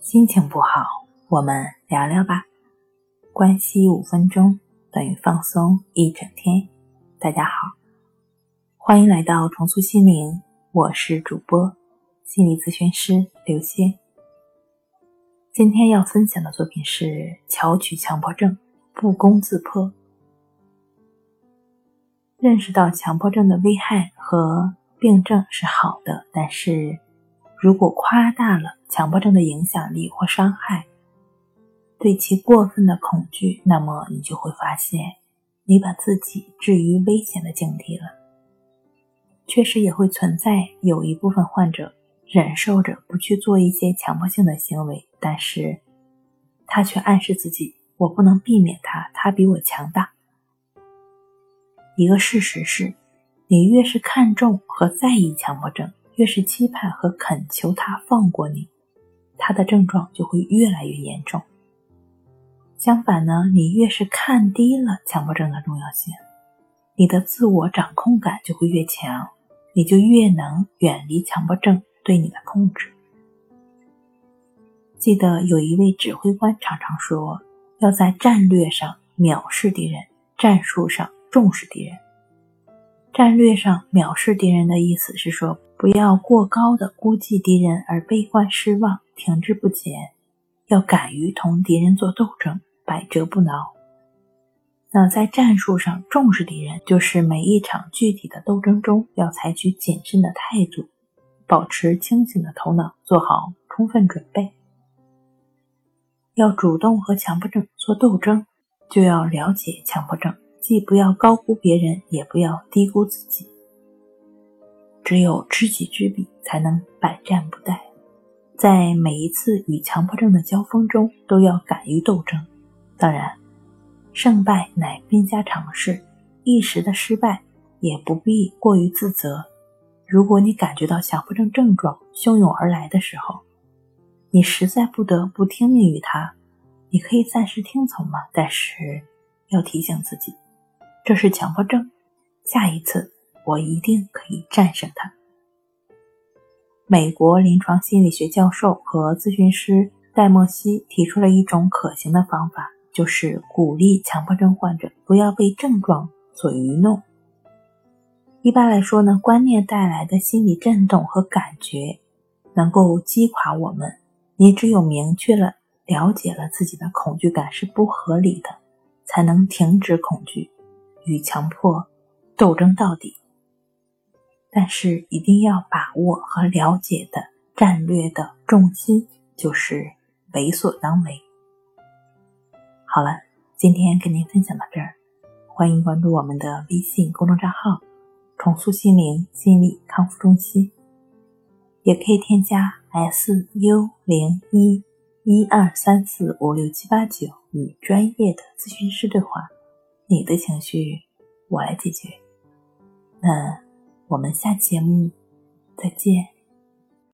心情不好，我们聊聊吧。关系五分钟等于放松一整天。大家好，欢迎来到重塑心灵，我是主播心理咨询师刘星。今天要分享的作品是巧取强迫症，不攻自破。认识到强迫症的危害和病症是好的，但是如果夸大了强迫症的影响力或伤害，对其过分的恐惧，那么你就会发现，你把自己置于危险的境地了。确实也会存在有一部分患者忍受着不去做一些强迫性的行为，但是他却暗示自己：我不能避免他，他比我强大。一个事实是，你越是看重和在意强迫症，越是期盼和恳求他放过你，他的症状就会越来越严重。相反呢，你越是看低了强迫症的重要性，你的自我掌控感就会越强，你就越能远离强迫症对你的控制。记得有一位指挥官常常说，要在战略上藐视敌人，战术上。重视敌人，战略上藐视敌人的意思是说，不要过高的估计敌人而悲观失望、停滞不前，要敢于同敌人做斗争，百折不挠。那在战术上重视敌人，就是每一场具体的斗争中要采取谨慎的态度，保持清醒的头脑，做好充分准备。要主动和强迫症做斗争，就要了解强迫症。既不要高估别人，也不要低估自己。只有知己知彼，才能百战不殆。在每一次与强迫症的交锋中，都要敢于斗争。当然，胜败乃兵家常事，一时的失败也不必过于自责。如果你感觉到强迫症症状汹涌而来的时候，你实在不得不听命于他，你可以暂时听从嘛，但是要提醒自己。这是强迫症，下一次我一定可以战胜它。美国临床心理学教授和咨询师戴莫西提出了一种可行的方法，就是鼓励强迫症患者不要被症状所愚弄。一般来说呢，观念带来的心理震动和感觉能够击垮我们。你只有明确了了解了自己的恐惧感是不合理的，才能停止恐惧。与强迫斗争到底，但是一定要把握和了解的战略的重心就是为所当为。好了，今天跟您分享到这儿，欢迎关注我们的微信公众账号“重塑心灵心理康复中心”，也可以添加 s u 零一一二三四五六七八九与专业的咨询师对话。你的情绪，我来解决。那我们下节目再见。